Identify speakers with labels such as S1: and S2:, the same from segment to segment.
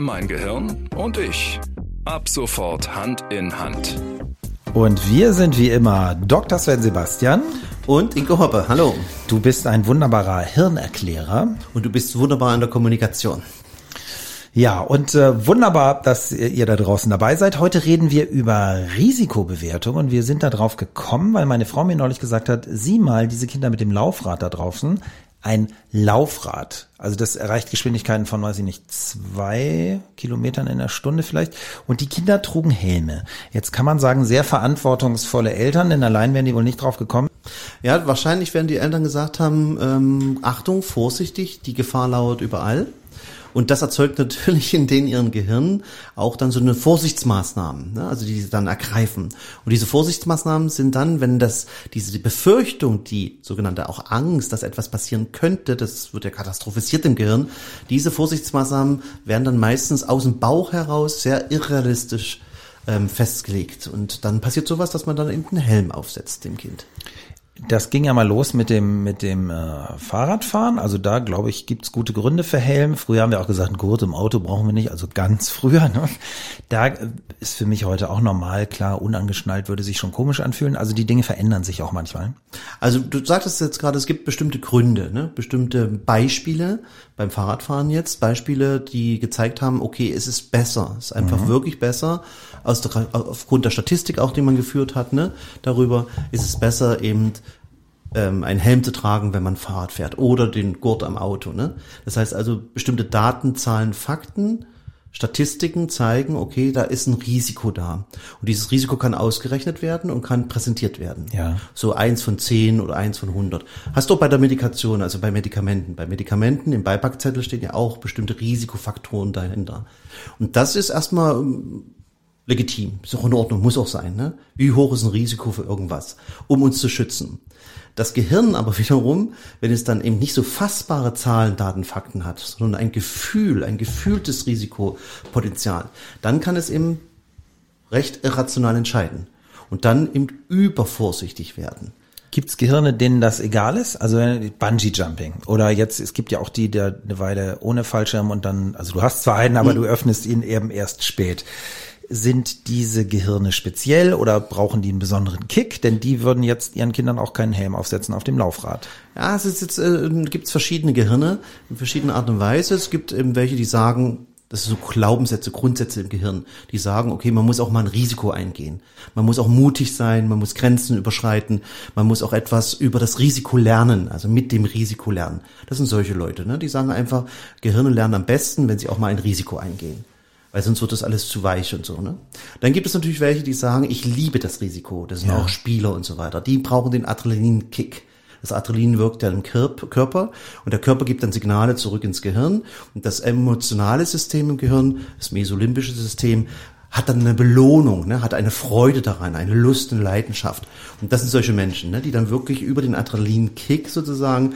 S1: mein Gehirn und ich. Ab sofort Hand in Hand.
S2: Und wir sind wie immer Dr. Sven Sebastian.
S3: Und Inke Hoppe, hallo.
S2: Du bist ein wunderbarer Hirnerklärer.
S3: Und du bist wunderbar in der Kommunikation.
S2: Ja, und äh, wunderbar, dass ihr da draußen dabei seid. Heute reden wir über Risikobewertung und wir sind da drauf gekommen, weil meine Frau mir neulich gesagt hat, sieh mal diese Kinder mit dem Laufrad da draußen ein Laufrad. Also das erreicht Geschwindigkeiten von, weiß ich nicht, zwei Kilometern in der Stunde vielleicht. Und die Kinder trugen Helme. Jetzt kann man sagen, sehr verantwortungsvolle Eltern, denn allein wären die wohl nicht drauf gekommen.
S3: Ja, wahrscheinlich werden die Eltern gesagt haben, ähm, Achtung, vorsichtig, die Gefahr lauert überall. Und das erzeugt natürlich in den ihren Gehirnen auch dann so eine Vorsichtsmaßnahmen, ne? also die sie dann ergreifen. Und diese Vorsichtsmaßnahmen sind dann, wenn das, diese Befürchtung, die sogenannte auch Angst, dass etwas passieren könnte, das wird ja katastrophisiert im Gehirn, diese Vorsichtsmaßnahmen werden dann meistens aus dem Bauch heraus sehr irrealistisch ähm, festgelegt. Und dann passiert sowas, dass man dann eben einen Helm aufsetzt dem Kind
S2: das ging ja mal los mit dem mit dem äh, Fahrradfahren. Also da glaube ich gibt's gute Gründe für Helm. Früher haben wir auch gesagt, ein Gurt im Auto brauchen wir nicht. Also ganz früher. Ne? Da ist für mich heute auch normal. Klar, unangeschnallt würde sich schon komisch anfühlen. Also die Dinge verändern sich auch manchmal.
S3: Also du sagtest jetzt gerade, es gibt bestimmte Gründe, ne? bestimmte Beispiele beim Fahrradfahren jetzt, Beispiele, die gezeigt haben, okay, es ist besser, es ist einfach mhm. wirklich besser aus der, aufgrund der Statistik auch, die man geführt hat, ne, darüber ist es besser eben ähm, einen Helm zu tragen, wenn man Fahrrad fährt oder den Gurt am Auto. Ne? Das heißt also bestimmte Daten, Zahlen, Fakten, Statistiken zeigen, okay, da ist ein Risiko da. Und dieses Risiko kann ausgerechnet werden und kann präsentiert werden.
S2: Ja.
S3: So eins von zehn oder eins von hundert. Hast du auch bei der Medikation, also bei Medikamenten. Bei Medikamenten im Beipackzettel stehen ja auch bestimmte Risikofaktoren dahinter. Und das ist erstmal legitim, ist auch in Ordnung, muss auch sein. Ne? Wie hoch ist ein Risiko für irgendwas, um uns zu schützen? Das Gehirn aber wiederum, wenn es dann eben nicht so fassbare Zahlen, Daten, Fakten hat, sondern ein Gefühl, ein gefühltes Risikopotenzial, dann kann es eben recht irrational entscheiden und dann eben übervorsichtig werden.
S2: Gibt es Gehirne, denen das egal ist? Also Bungee Jumping oder jetzt es gibt ja auch die, der eine Weile ohne Fallschirm und dann, also du hast zwar einen, aber hm. du öffnest ihn eben erst spät sind diese Gehirne speziell oder brauchen die einen besonderen Kick? Denn die würden jetzt ihren Kindern auch keinen Helm aufsetzen auf dem Laufrad.
S3: Ja, es ist jetzt, äh, gibt verschiedene Gehirne in verschiedenen Art und Weise. Es gibt eben welche, die sagen, das sind so Glaubenssätze, Grundsätze im Gehirn, die sagen, okay, man muss auch mal ein Risiko eingehen. Man muss auch mutig sein, man muss Grenzen überschreiten, man muss auch etwas über das Risiko lernen, also mit dem Risiko lernen. Das sind solche Leute, ne? die sagen einfach, Gehirne lernen am besten, wenn sie auch mal ein Risiko eingehen weil sonst wird das alles zu weich und so. Ne? Dann gibt es natürlich welche, die sagen, ich liebe das Risiko. Das sind ja. auch Spieler und so weiter. Die brauchen den Adrenalinkick. Das Adrenalin wirkt ja im Körper und der Körper gibt dann Signale zurück ins Gehirn und das emotionale System im Gehirn, das mesolimbische System, hat dann eine Belohnung, ne, hat eine Freude daran, eine Lust, eine Leidenschaft. Und das sind solche Menschen, ne, die dann wirklich über den Adrenalinkick sozusagen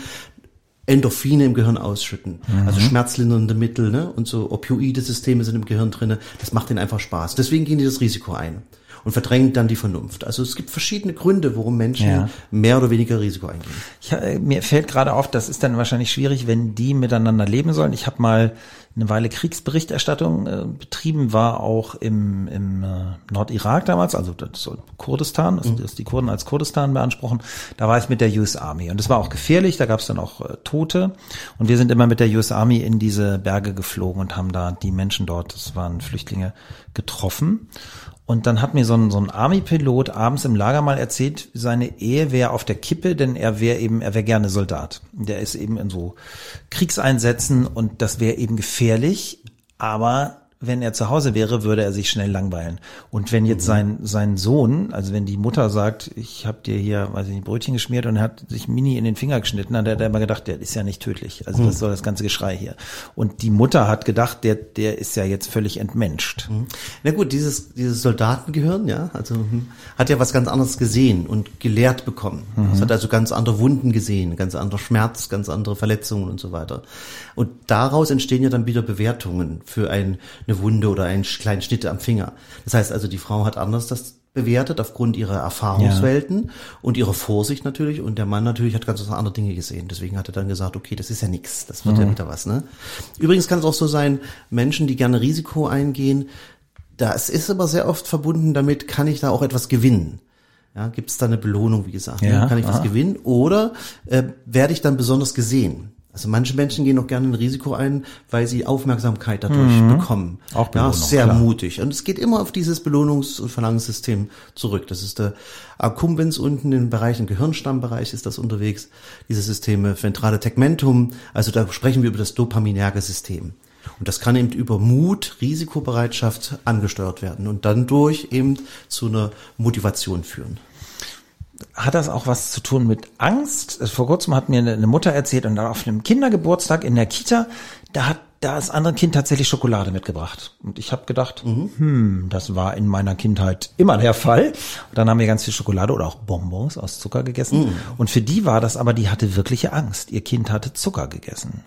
S3: Endorphine im Gehirn ausschütten. Mhm. Also schmerzlindernde Mittel ne? und so Opioide-Systeme sind im Gehirn drinne. Das macht ihnen einfach Spaß. Deswegen gehen die das Risiko ein und verdrängen dann die Vernunft. Also es gibt verschiedene Gründe, warum Menschen ja. mehr oder weniger Risiko eingehen.
S2: Ich, äh, mir fällt gerade auf, das ist dann wahrscheinlich schwierig, wenn die miteinander leben sollen. Ich habe mal eine Weile Kriegsberichterstattung äh, betrieben, war auch im, im äh, Nordirak damals, also das soll Kurdistan, also mhm. das die Kurden als Kurdistan beanspruchen. Da war ich mit der US Army und das war auch gefährlich, da gab es dann auch äh, Tote und wir sind immer mit der US Army in diese Berge geflogen und haben da die Menschen dort, das waren Flüchtlinge, getroffen. Und dann hat mir so ein, so ein Army-Pilot abends im Lager mal erzählt, seine Ehe wäre auf der Kippe, denn er wäre eben, er wäre gerne Soldat. Der ist eben in so Kriegseinsätzen und das wäre eben gefährlich, aber wenn er zu Hause wäre, würde er sich schnell langweilen. Und wenn jetzt mhm. sein, sein Sohn, also wenn die Mutter sagt, ich habe dir hier, weiß ich nicht, Brötchen geschmiert und er hat sich Mini in den Finger geschnitten, dann hat er immer gedacht, der ist ja nicht tödlich. Also mhm. was soll das ganze Geschrei hier? Und die Mutter hat gedacht, der, der ist ja jetzt völlig entmenscht. Mhm.
S3: Na gut, dieses, dieses Soldatengehirn, ja, also hm, hat ja was ganz anderes gesehen und gelehrt bekommen. Mhm. Es hat also ganz andere Wunden gesehen, ganz anderer Schmerz, ganz andere Verletzungen und so weiter. Und daraus entstehen ja dann wieder Bewertungen für ein, eine Wunde oder einen kleinen Schnitt am Finger. Das heißt also, die Frau hat anders das bewertet aufgrund ihrer Erfahrungswelten und ihrer Vorsicht natürlich. Und der Mann natürlich hat ganz andere Dinge gesehen. Deswegen hat er dann gesagt, okay, das ist ja nichts, das wird ja wieder was. Ne? Übrigens kann es auch so sein, Menschen, die gerne Risiko eingehen, das ist aber sehr oft verbunden damit, kann ich da auch etwas gewinnen. Ja, gibt es da eine Belohnung, wie gesagt? ne?
S2: Ja,
S3: kann ich was
S2: aha.
S3: gewinnen? Oder äh, werde ich dann besonders gesehen? Also manche Menschen gehen auch gerne ein Risiko ein, weil sie Aufmerksamkeit dadurch bekommen.
S2: Mhm. Auch
S3: ja,
S2: Belohnung,
S3: sehr
S2: klar.
S3: mutig. Und es geht immer auf dieses Belohnungs- und Verlangenssystem zurück. Das ist der Accumbens unten im Bereich, im Gehirnstammbereich ist das unterwegs. Diese Systeme, ventrale Tegmentum. Also da sprechen wir über das dopaminerge System. Und das kann eben über Mut, Risikobereitschaft angesteuert werden und dann durch eben zu einer Motivation führen.
S2: Hat das auch was zu tun mit Angst? Vor kurzem hat mir eine Mutter erzählt und auf einem Kindergeburtstag in der Kita, da hat da das andere Kind tatsächlich Schokolade mitgebracht. Und ich habe gedacht, hm, das war in meiner Kindheit immer der Fall. Und dann haben wir ganz viel Schokolade oder auch Bonbons aus Zucker gegessen. Und für die war das aber, die hatte wirkliche Angst. Ihr Kind hatte Zucker gegessen.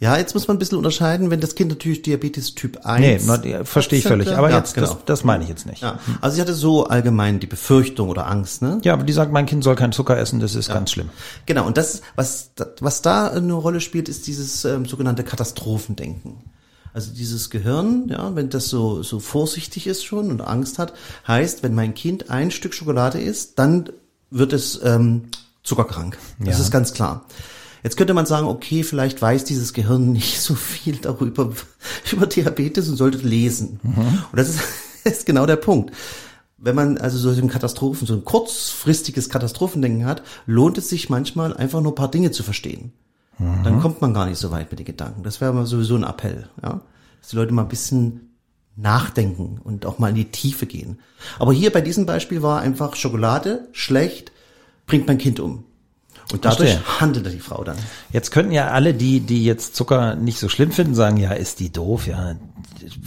S3: Ja, jetzt muss man ein bisschen unterscheiden, wenn das Kind natürlich Diabetes Typ 1
S2: Nee, verstehe ich völlig. Aber
S3: ja,
S2: jetzt,
S3: genau.
S2: das, das meine ich jetzt nicht.
S3: Ja, also ich hatte so allgemein die Befürchtung oder Angst, ne?
S2: Ja, aber die sagt, mein Kind soll keinen Zucker essen, das ist ganz schlimm.
S3: Genau, und das, was, was da eine Rolle spielt, ist dieses ähm, sogenannte Katastrophendenken. Also dieses Gehirn, ja, wenn das so, so vorsichtig ist schon und Angst hat, heißt, wenn mein Kind ein Stück Schokolade isst, dann wird es ähm, zuckerkrank. Das
S2: Ja.
S3: ist ganz klar. Jetzt könnte man sagen, okay, vielleicht weiß dieses Gehirn nicht so viel darüber, über Diabetes und sollte lesen. Und das ist, ist genau der Punkt. Wenn man also so ein Katastrophen, so ein kurzfristiges Katastrophendenken hat, lohnt es sich manchmal einfach nur ein paar Dinge zu verstehen. Dann kommt man gar nicht so weit mit den Gedanken. Das wäre mal sowieso ein Appell, ja. Dass die Leute mal ein bisschen nachdenken und auch mal in die Tiefe gehen. Aber hier bei diesem Beispiel war einfach Schokolade schlecht, bringt mein Kind um. Und dadurch
S2: Verstehe.
S3: handelte die Frau dann.
S2: Jetzt könnten ja alle, die, die jetzt Zucker nicht so schlimm finden, sagen, ja, ist die doof, ja,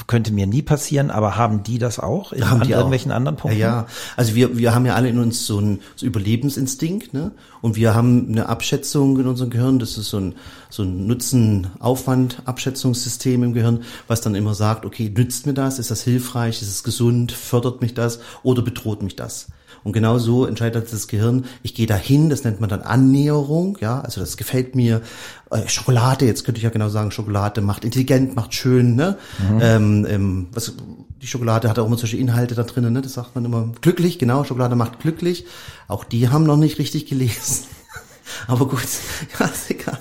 S2: könnte mir nie passieren, aber haben die das auch in
S3: Haben
S2: an
S3: die auch.
S2: irgendwelchen anderen Punkten?
S3: Ja, ja. Also wir, wir haben ja alle in uns so einen so Überlebensinstinkt, ne? Und wir haben eine Abschätzung in unserem Gehirn, das ist so ein, so ein Nutzen-Aufwand-Abschätzungssystem im Gehirn, was dann immer sagt, okay, nützt mir das? Ist das hilfreich? Ist es gesund? Fördert mich das? Oder bedroht mich das? Und genau so entscheidet das Gehirn, ich gehe dahin, das nennt man dann Annäherung, ja, also das gefällt mir. Äh, Schokolade, jetzt könnte ich ja genau sagen, Schokolade macht intelligent, macht schön, ne? Ähm, ähm, was, die Schokolade hat auch immer solche Inhalte da drinnen, ne? Das sagt man immer. Glücklich, genau, Schokolade macht glücklich. Auch die haben noch nicht richtig gelesen. Aber gut, ja, ist egal.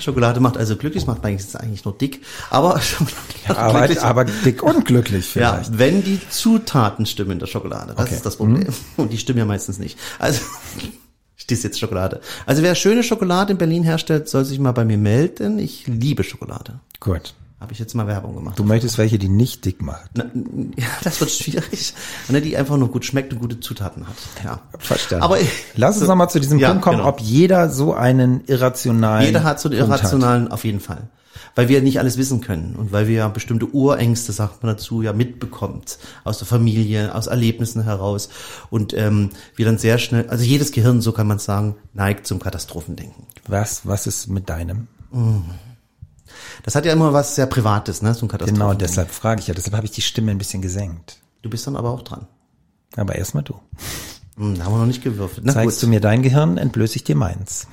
S3: Schokolade macht also glücklich, macht eigentlich, eigentlich nur dick. Aber Schokolade macht
S2: Aber,
S3: glücklich.
S2: aber dick und glücklich
S3: Ja,
S2: vielleicht.
S3: wenn die Zutaten stimmen in der Schokolade. Das
S2: Okay.
S3: ist das Problem. Und die stimmen ja meistens nicht. Also, stehst jetzt Schokolade. Also wer schöne Schokolade in Berlin herstellt, soll sich mal bei mir melden. Ich liebe Schokolade.
S2: Gut.
S3: Habe ich jetzt mal Werbung gemacht.
S2: Du möchtest welche, die nicht dick macht.
S3: Na, ja, das wird schwierig. Ne, die einfach nur gut schmeckt und gute Zutaten hat. Ja.
S2: Verstanden.
S3: Aber
S2: Lass uns noch mal zu diesem
S3: Ja,
S2: Punkt kommen,
S3: genau.
S2: ob jeder so einen irrationalen
S3: Jeder hat so einen irrationalen, auf jeden Fall. Weil wir nicht alles wissen können und weil wir ja bestimmte Urängste, sagt man dazu, ja mitbekommt aus der Familie, aus Erlebnissen heraus und ähm, wir dann sehr schnell, also jedes Gehirn, so kann man sagen, neigt zum Katastrophendenken.
S2: Was, was ist mit deinem?
S3: Das hat ja immer was sehr Privates, ne, so ein
S2: Genau,
S3: Katastrophendenken.
S2: deshalb frage ich ja. Deshalb habe ich die Stimme ein bisschen gesenkt.
S3: Du bist dann aber auch dran.
S2: Aber erstmal du.
S3: Hm, da haben wir noch nicht gewürfelt. Na
S2: Zeigst
S3: gut.
S2: du mir dein Gehirn, entblöße ich dir meins.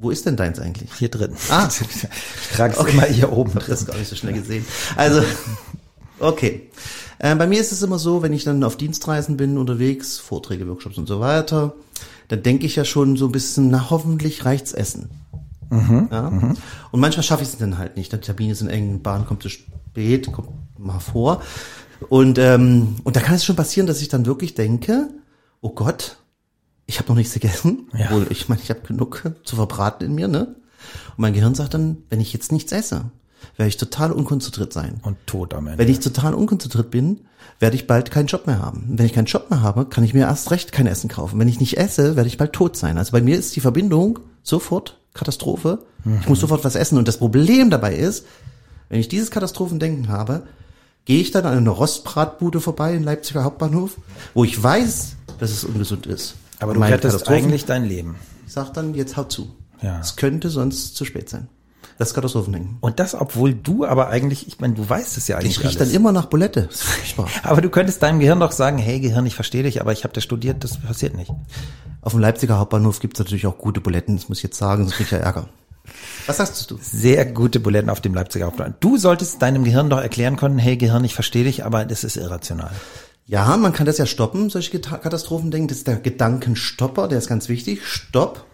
S3: Wo ist denn deins eigentlich?
S2: Hier drin.
S3: Ah.
S2: ich trage es immer hier oben drin.
S3: das gar nicht so schnell gesehen. Also, okay. Äh, bei mir ist es immer so, wenn ich dann auf Dienstreisen bin, unterwegs, Vorträge, Workshops und so weiter, dann denke ich ja schon so ein bisschen, na hoffentlich reicht's Essen. ja? Und manchmal schaffe ich es dann halt nicht. Die Termine sind eng, Bahn kommt zu spät, kommt mal vor. Und, ähm, und da kann es schon passieren, dass ich dann wirklich denke, oh Gott, ich habe noch nichts gegessen.
S2: Ja.
S3: Obwohl, ich meine, ich habe genug zu verbraten in mir, ne? Und mein Gehirn sagt dann, wenn ich jetzt nichts esse, werde ich total unkonzentriert sein.
S2: Und tot am Ende.
S3: Wenn ich total unkonzentriert bin, werde ich bald keinen Job mehr haben. Und wenn ich keinen Job mehr habe, kann ich mir erst recht kein Essen kaufen. Wenn ich nicht esse, werde ich bald tot sein. Also bei mir ist die Verbindung sofort Katastrophe. Ich muss sofort was essen. Und das Problem dabei ist, wenn ich dieses Katastrophendenken habe, gehe ich dann an einer Rostbratbude vorbei in Leipziger Hauptbahnhof, wo ich weiß, dass es ungesund ist.
S2: Aber du rettest eigentlich dein Leben.
S3: Ich sag dann, jetzt haut zu.
S2: Ja.
S3: Es könnte sonst zu spät sein. Das ist Katastrophendenken.
S2: Und das, obwohl du aber eigentlich, ich meine, du weißt es ja eigentlich
S3: Ich rieche
S2: alles.
S3: dann immer nach Bulette. Das ist furchtbar.
S2: aber du könntest deinem Gehirn doch sagen, hey Gehirn, ich verstehe dich, aber ich habe das studiert, das passiert nicht.
S3: Auf dem Leipziger Hauptbahnhof gibt's natürlich auch gute Buletten, das muss ich jetzt sagen, sonst krieg ich ja Ärger. Was sagst du?
S2: Sehr gute Buletten auf dem Leipziger Hauptbahnhof. Du solltest deinem Gehirn doch erklären können, hey Gehirn, ich verstehe dich, aber das ist irrational.
S3: Ja, man kann das ja stoppen, solche Geta- Katastrophendenken. Das ist der Gedankenstopper, der ist ganz wichtig. Stopp.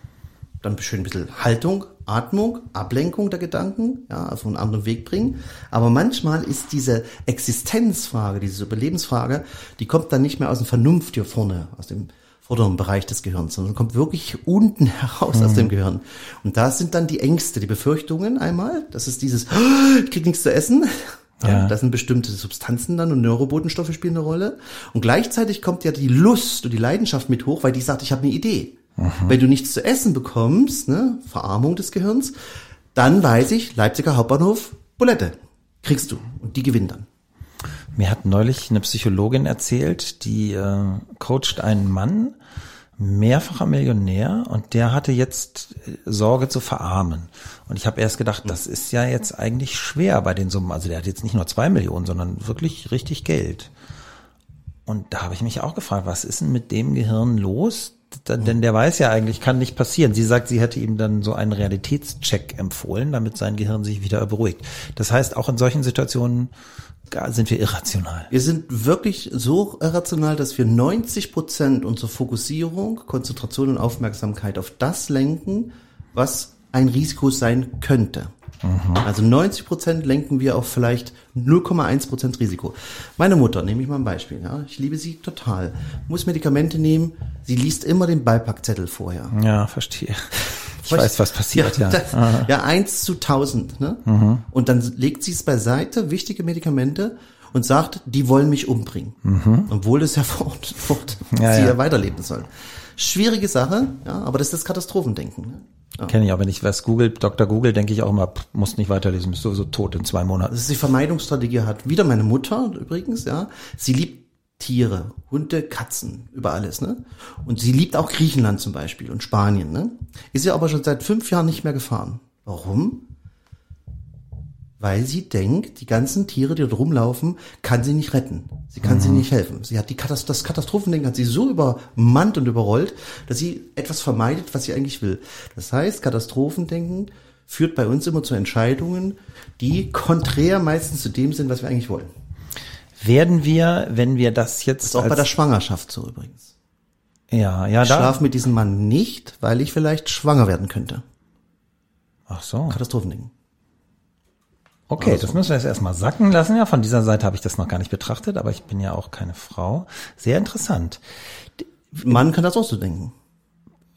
S3: Dann schön ein bisschen Haltung, Atmung, Ablenkung der Gedanken, ja, auf einen anderen Weg bringen. Aber manchmal ist diese Existenzfrage, diese Überlebensfrage, die kommt dann nicht mehr aus dem Vernunft hier vorne, aus dem vorderen Bereich des Gehirns, sondern kommt wirklich unten heraus aus dem Gehirn. Und da sind dann die Ängste, die Befürchtungen einmal. Das ist dieses, ich krieg nichts zu essen.
S2: Ja.
S3: Das sind bestimmte Substanzen dann und Neurobotenstoffe spielen eine Rolle. Und gleichzeitig kommt ja die Lust und die Leidenschaft mit hoch, weil die sagt, ich habe eine Idee. Wenn du nichts zu essen bekommst, ne, Verarmung des Gehirns, dann weiß ich, Leipziger Hauptbahnhof, Bulette. Kriegst du. Und die gewinnen dann.
S2: Mir hat neulich eine Psychologin erzählt, die äh, coacht einen Mann, mehrfacher Millionär, und der hatte jetzt äh, Sorge zu verarmen. Und ich habe erst gedacht, das ist ja jetzt eigentlich schwer bei den Summen. Also der hat jetzt nicht nur zwei Millionen, sondern wirklich richtig Geld. Und da habe ich mich auch gefragt, was ist denn mit dem Gehirn los? Denn der weiß ja eigentlich, kann nicht passieren. Sie sagt, sie hätte ihm dann so einen Realitätscheck empfohlen, damit sein Gehirn sich wieder beruhigt. Das heißt, auch in solchen Situationen sind wir irrational.
S3: Wir sind wirklich so irrational, dass wir 90 Prozent unserer Fokussierung, Konzentration und Aufmerksamkeit auf das lenken, was ein Risiko sein könnte. Also 90 Prozent lenken wir auf vielleicht 0,1 Prozent Risiko. Meine Mutter, nehme ich mal ein Beispiel. Ja, ich liebe sie total. Muss Medikamente nehmen. Sie liest immer den Beipackzettel vorher.
S2: Ja, verstehe. Ich weiß, was passiert, ja.
S3: das, ja, eins zu tausend, ne? Und dann legt sie es beiseite, wichtige Medikamente, und sagt, die wollen mich umbringen. Obwohl es ja fort, fort
S2: Ja,
S3: sie
S2: ja.
S3: ja. weiterleben soll. Schwierige Sache, ja, aber das ist das Katastrophendenken. Ne? Ja.
S2: Kenne ich auch, wenn ich was google, Dr. Google, denke ich auch immer, pff, musst nicht weiterlesen, bist sowieso tot in zwei Monaten.
S3: Das ist die Vermeidungsstrategie hat. Wieder meine Mutter übrigens, ja. Sie liebt Tiere, Hunde, Katzen, über alles, ne? Und sie liebt auch Griechenland zum Beispiel und Spanien, ne? Ist sie aber schon seit fünf Jahren nicht mehr gefahren. Warum? Weil sie denkt, die ganzen Tiere, die dort rumlaufen, kann sie nicht retten. Sie kann sie nicht helfen. Sie hat die Katast das Katastrophendenken hat sie so übermannt und überrollt, dass sie etwas vermeidet, was sie eigentlich will. Das heißt, Katastrophendenken führt bei uns immer zu Entscheidungen, die konträr meistens zu dem sind, was wir eigentlich wollen.
S2: Werden wir, wenn wir das jetzt
S3: Das ist auch bei der Schwangerschaft so übrigens.
S2: ja, ja,
S3: Ich
S2: da,
S3: schlafe mit diesem Mann nicht, weil ich vielleicht schwanger werden könnte.
S2: ach so,
S3: Katastrophendenken.
S2: Okay, das müssen wir jetzt erstmal sacken lassen, ja, von dieser Seite habe ich das noch gar nicht betrachtet, aber ich bin ja auch keine Frau. Sehr interessant.
S3: Mann kann das auch so denken.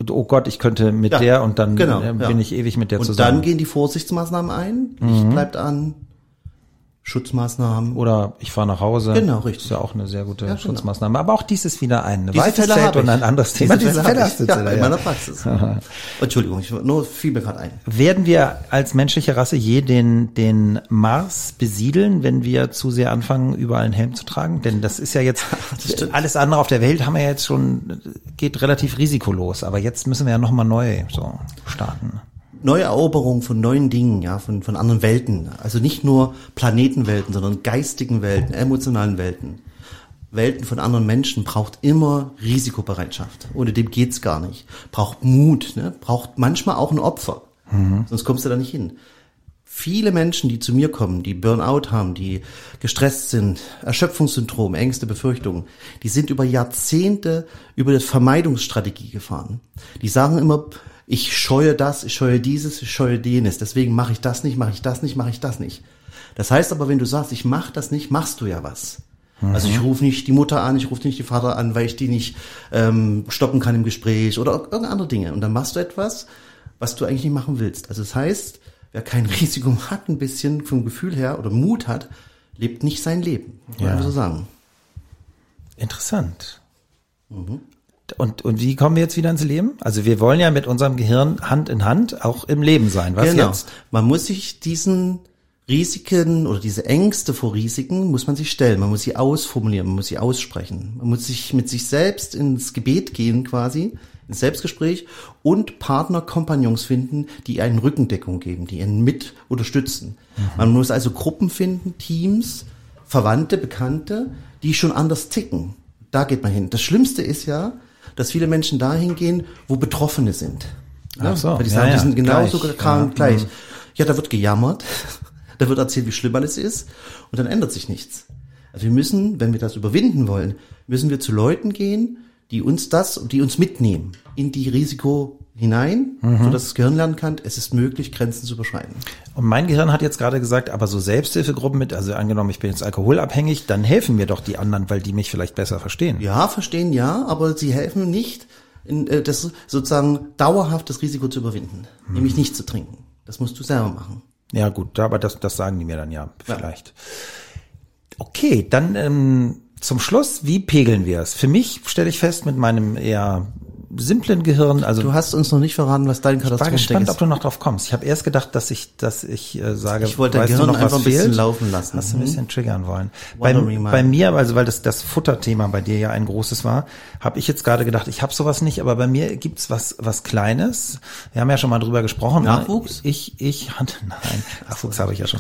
S2: Oh Gott, ich könnte mit
S3: Ja,
S2: der und dann
S3: genau,
S2: äh, bin
S3: ja.
S2: ich ewig mit der
S3: Und
S2: zusammen.
S3: dann gehen die Vorsichtsmaßnahmen ein,
S2: Mhm.
S3: bleibt an, Schutzmaßnahmen.
S2: Oder ich fahre nach Hause.
S3: Genau, richtig.
S2: Ist ja auch eine sehr gute
S3: Ja, genau.
S2: Schutzmaßnahme. Aber auch dies ist wieder ein
S3: Diese
S2: weites
S3: Fälle
S2: Feld und ein anderes Thema.
S3: Diese Fälle
S2: hast
S3: habe
S2: du.
S3: Ja,
S2: zu-
S3: in meiner Praxis. Entschuldigung, ich, nur fiel mir gerade ein.
S2: Werden wir als menschliche Rasse je den, den Mars besiedeln, wenn wir zu sehr anfangen, überall einen Helm zu tragen? Denn das ist ja jetzt, alles andere auf der Welt haben wir ja jetzt schon, geht relativ risikolos. Aber jetzt müssen wir ja nochmal neu so starten.
S3: Neueroberung von neuen Dingen, ja, von, von anderen Welten. Also nicht nur Planetenwelten, sondern geistigen Welten, emotionalen Welten. Welten von anderen Menschen braucht immer Risikobereitschaft. Ohne dem geht's gar nicht. Braucht Mut, ne? braucht manchmal auch ein Opfer. Sonst kommst du da nicht hin. Viele Menschen, die zu mir kommen, die Burnout haben, die gestresst sind, Erschöpfungssyndrom, Ängste, Befürchtungen, die sind über Jahrzehnte über die Vermeidungsstrategie gefahren. Die sagen immer, ich scheue das, ich scheue dieses, ich scheue jenes, deswegen mache ich das nicht, mache ich das nicht, mache ich das nicht. Das heißt aber, wenn du sagst, ich mache das nicht, machst du ja was. Also ich rufe nicht die Mutter an, ich rufe nicht die Vater an, weil ich die nicht ähm, stoppen kann im Gespräch oder irgendeine andere Dinge. Und dann machst du etwas, was du eigentlich nicht machen willst. Also das heißt, wer kein Risiko hat, ein bisschen vom Gefühl her oder Mut hat, lebt nicht sein Leben. Man
S2: Ja.
S3: einfach so sagen.
S2: Interessant. Und, und wie kommen wir jetzt wieder ins Leben? Also wir wollen ja mit unserem Gehirn Hand in Hand auch im Leben sein. Was
S3: genau.
S2: jetzt?
S3: Man muss sich diesen Risiken oder diese Ängste vor Risiken muss man sich stellen. Man muss sie ausformulieren, man muss sie aussprechen. Man muss sich mit sich selbst ins Gebet gehen quasi. ins Selbstgespräch und Partner, Kompagnons finden, die einen Rückendeckung geben, die einen mit unterstützen. Man muss also Gruppen finden, Teams, Verwandte, Bekannte, die schon anders ticken. Da geht man hin. Das Schlimmste ist ja, dass viele Menschen dahin gehen, wo Betroffene sind.
S2: Ach so,
S3: Weil die sagen,
S2: ja,
S3: die sind genauso
S2: gleich.
S3: krank, gleich.
S2: mhm.
S3: Ja, da wird gejammert, da wird erzählt, wie schlimm alles ist und dann ändert sich nichts. Also wir müssen, wenn wir das überwinden wollen, müssen wir zu Leuten gehen, die uns das, die uns mitnehmen in die Risiko hinein,
S2: Mhm.
S3: sodass das Gehirn lernen kann, es ist möglich, Grenzen zu überschreiten.
S2: Und mein Gehirn hat jetzt gerade gesagt, aber so Selbsthilfegruppen mit, also angenommen, ich bin jetzt alkoholabhängig, dann helfen mir doch die anderen, weil die mich vielleicht besser verstehen.
S3: Ja, verstehen ja, aber sie helfen nicht, in, äh, das sozusagen dauerhaft das Risiko zu überwinden,
S2: Mhm.
S3: nämlich nicht zu trinken. Das musst du selber machen.
S2: Ja, gut, aber das, das sagen die mir dann ja, vielleicht. Okay, dann ähm, zum Schluss, wie pegeln wir es? Für mich stelle ich fest, mit meinem eher simplen Gehirn, also
S3: Du hast uns noch nicht verraten, was dein
S2: ich war
S3: Katastrophendeck
S2: gespannt,
S3: ist.
S2: ob du noch drauf kommst. Ich habe erst gedacht, dass ich, dass ich äh, sage,
S3: Ich wollte dein Gehirn
S2: noch,
S3: einfach ein bisschen
S2: fehlt?
S3: laufen lassen.
S2: Hast du ein bisschen triggern wollen. Bei, bei mir, also weil das das Futterthema bei dir ja ein großes war, habe ich jetzt gerade gedacht, ich habe sowas nicht, aber bei mir gibt's was was Kleines. Wir haben ja schon mal drüber gesprochen. ne?
S3: Nachwuchs?
S2: Ich ich Hand, nein, Nachwuchs habe ich ja schon.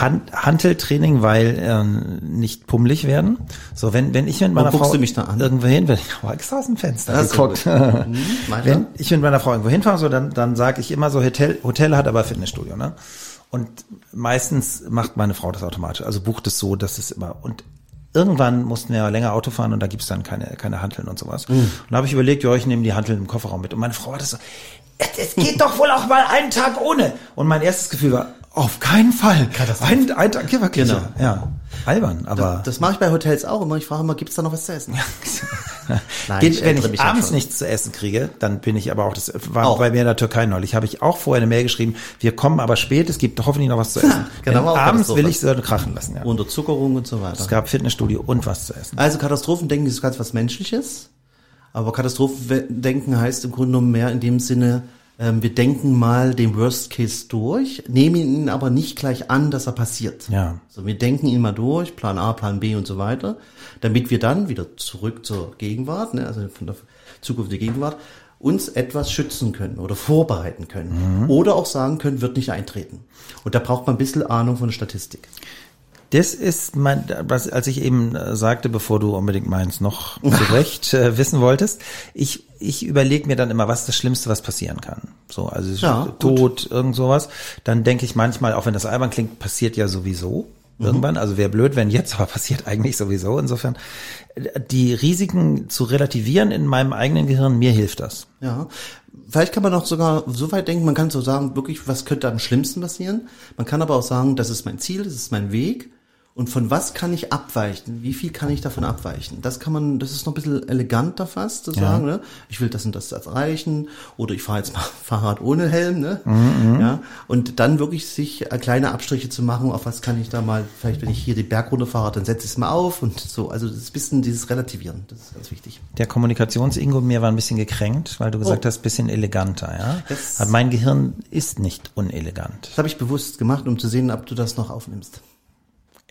S2: Hand, Hanteltraining, weil ähm, nicht pummelig werden. So wenn wenn ich mit meiner
S3: guckst
S2: Frau
S3: du mich da an?
S2: irgendwo hin, wenn ich habe extra aus dem Fenster
S3: Das ist
S2: geguckt.
S3: Hm, weiter?
S2: Wenn ich mit meiner Frau irgendwo hinfahre, so, dann, dann sage ich immer so, Hotel, Hotel hat aber Fitnessstudio, ne? Und meistens macht meine Frau das automatisch. Also bucht es so, dass es immer, und irgendwann mussten wir ja länger Auto fahren und da gibt's dann keine, keine Hanteln und sowas.
S3: Mhm.
S2: Und da habe ich überlegt, ja, ich nehme die Hanteln im Kofferraum mit. Und meine Frau hat das so, es, geht doch wohl auch mal einen Tag ohne. Und mein erstes Gefühl war, auf keinen Fall. Ein, ein Tag, ja, wirklich.
S3: Genau.
S2: Ja, albern, aber.
S3: Das mache ich bei Hotels auch immer. Ich frage immer, gibt's da noch was zu essen? Nein,
S2: Geht,
S3: ich
S2: wenn ich abends
S3: schon.
S2: nichts zu essen kriege, dann bin ich aber auch, das war
S3: Auch.
S2: bei mir in der Türkei neulich, habe ich auch vorher eine Mail geschrieben, wir kommen aber spät, es gibt hoffentlich noch was zu essen.
S3: Genau,
S2: abends will ich es krachen lassen. Ja.
S3: Unterzuckerung und so weiter.
S2: Es gab Fitnessstudio und was zu essen.
S3: Also Katastrophendenken ist ganz was Menschliches. Aber Katastrophendenken heißt im Grunde genommen mehr in dem Sinne, ähm, wir denken mal den Worst Case durch, nehmen ihn aber nicht gleich an, dass er passiert.
S2: Ja.
S3: So, wir denken ihn mal durch, Plan A, Plan B und so weiter, damit wir dann wieder zurück zur Gegenwart, ne, also von der Zukunft der Gegenwart, uns etwas schützen können oder vorbereiten können. Oder auch sagen können, wird nicht eintreten. Und da braucht man ein bisschen Ahnung von Statistik.
S2: Das ist mein, was, als ich eben äh, sagte, bevor du unbedingt meins noch zurecht äh, wissen wolltest, ich, ich überlege mir dann immer, was ist das Schlimmste, was passieren kann. So, also
S3: Ja, gut.
S2: Tod, irgend sowas. Dann denke ich manchmal, auch wenn das albern klingt, passiert ja sowieso
S3: Mhm.
S2: irgendwann. Also wäre blöd, wenn jetzt, aber passiert eigentlich sowieso. Insofern, äh, die Risiken zu relativieren in meinem eigenen Gehirn, mir hilft das.
S3: Ja, vielleicht kann man auch sogar so weit denken, man kann so sagen, wirklich, was könnte am schlimmsten passieren? Man kann aber auch sagen, das ist mein Ziel, das ist mein Weg. Und von was kann ich abweichen? Wie viel kann ich davon abweichen? Das kann man, das ist noch ein bisschen eleganter fast zu sagen, ne? Ich will das und das erreichen oder ich fahre jetzt mal Fahrrad ohne Helm, ne? Ja. Und dann wirklich sich äh, kleine Abstriche zu machen, auf was kann ich da mal, vielleicht wenn ich hier den Berg runterfahre, dann setze ich es mal auf und so. Also das ist ein bisschen dieses Relativieren, das ist ganz wichtig.
S2: Der Kommunikationsingo in mir war ein bisschen gekränkt, weil du gesagt
S3: Oh.
S2: hast, bisschen eleganter, ja.
S3: Das-
S2: Aber mein Gehirn ist nicht unelegant.
S3: Das habe ich bewusst gemacht, um zu sehen, ob du das noch aufnimmst.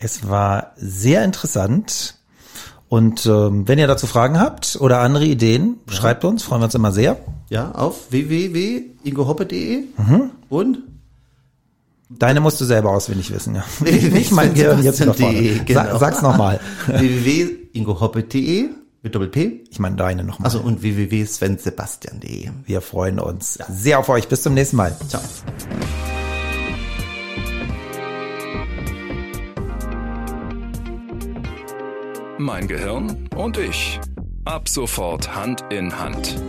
S2: Es war sehr interessant. Und ähm, wenn ihr dazu Fragen habt oder andere Ideen, schreibt uns, freuen wir uns immer sehr.
S3: Ja, auf www.ingohoppe.de und
S2: Deine musst du selber auswendig wissen, ja. Nicht mein Gehirn jetzt noch vorne.
S3: Genau.
S2: Sag's nochmal.
S3: www.ingohoppe.de mit Doppel-P.
S2: Ich meine deine nochmal.
S3: Also und www.svensebastian.de.
S2: wir freuen uns sehr auf euch. Bis zum nächsten Mal.
S3: Ciao.
S1: Mein Gehirn und ich. Ab sofort Hand in Hand.